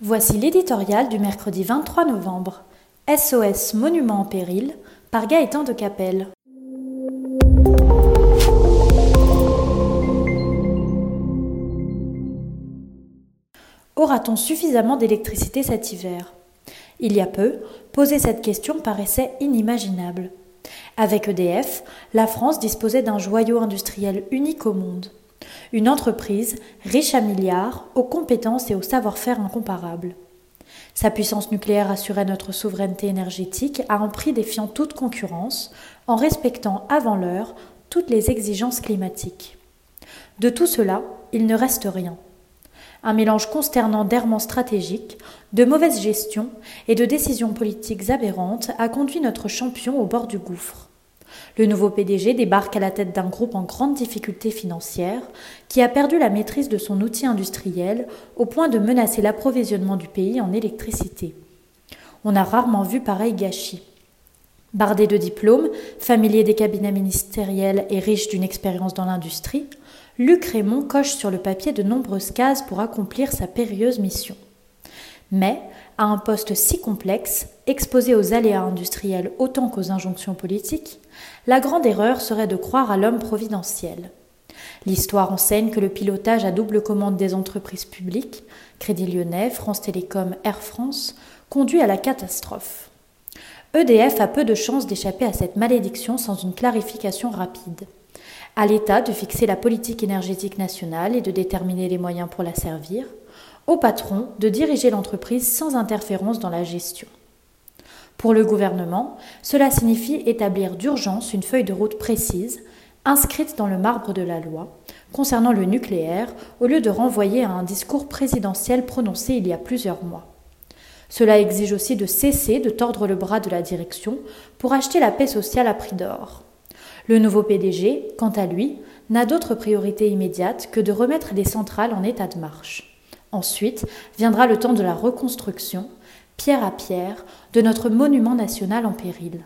Voici l'éditorial du mercredi 23 novembre. SOS Monument en péril par Gaëtan de Capelle. Aura-t-on suffisamment d'électricité cet hiver? Il y a peu, poser cette question paraissait inimaginable. Avec EDF, la France disposait d'un joyau industriel unique au monde. Une entreprise riche à milliards, aux compétences et au savoir-faire incomparables. Sa puissance nucléaire assurait notre souveraineté énergétique à un prix défiant toute concurrence, en respectant avant l'heure toutes les exigences climatiques. De tout cela, il ne reste rien. Un mélange consternant d'errements stratégiques, de mauvaise gestion et de décisions politiques aberrantes a conduit notre champion au bord du gouffre. Le nouveau PDG débarque à la tête d'un groupe en grande difficulté financière qui a perdu la maîtrise de son outil industriel au point de menacer l'approvisionnement du pays en électricité. On a rarement vu pareil gâchis. Bardé de diplômes, familier des cabinets ministériels et riche d'une expérience dans l'industrie, Luc Raymond coche sur le papier de nombreuses cases pour accomplir sa périlleuse mission. Mais, à un poste si complexe, exposé aux aléas industriels autant qu'aux injonctions politiques, la grande erreur serait de croire à l'homme providentiel. L'histoire enseigne que le pilotage à double commande des entreprises publiques, Crédit Lyonnais, France Télécom, Air France, conduit à la catastrophe. EDF a peu de chances d'échapper à cette malédiction sans une clarification rapide. À l'État de fixer la politique énergétique nationale et de déterminer les moyens pour la servir, au patron de diriger l'entreprise sans interférence dans la gestion. Pour le gouvernement, cela signifie établir d'urgence une feuille de route précise, inscrite dans le marbre de la loi, concernant le nucléaire, au lieu de renvoyer à un discours présidentiel prononcé il y a plusieurs mois. Cela exige aussi de cesser de tordre le bras de la direction pour acheter la paix sociale à prix d'or. Le nouveau PDG, quant à lui, n'a d'autre priorité immédiate que de remettre les centrales en état de marche. Ensuite viendra le temps de la reconstruction, pierre à pierre, de notre monument national en péril.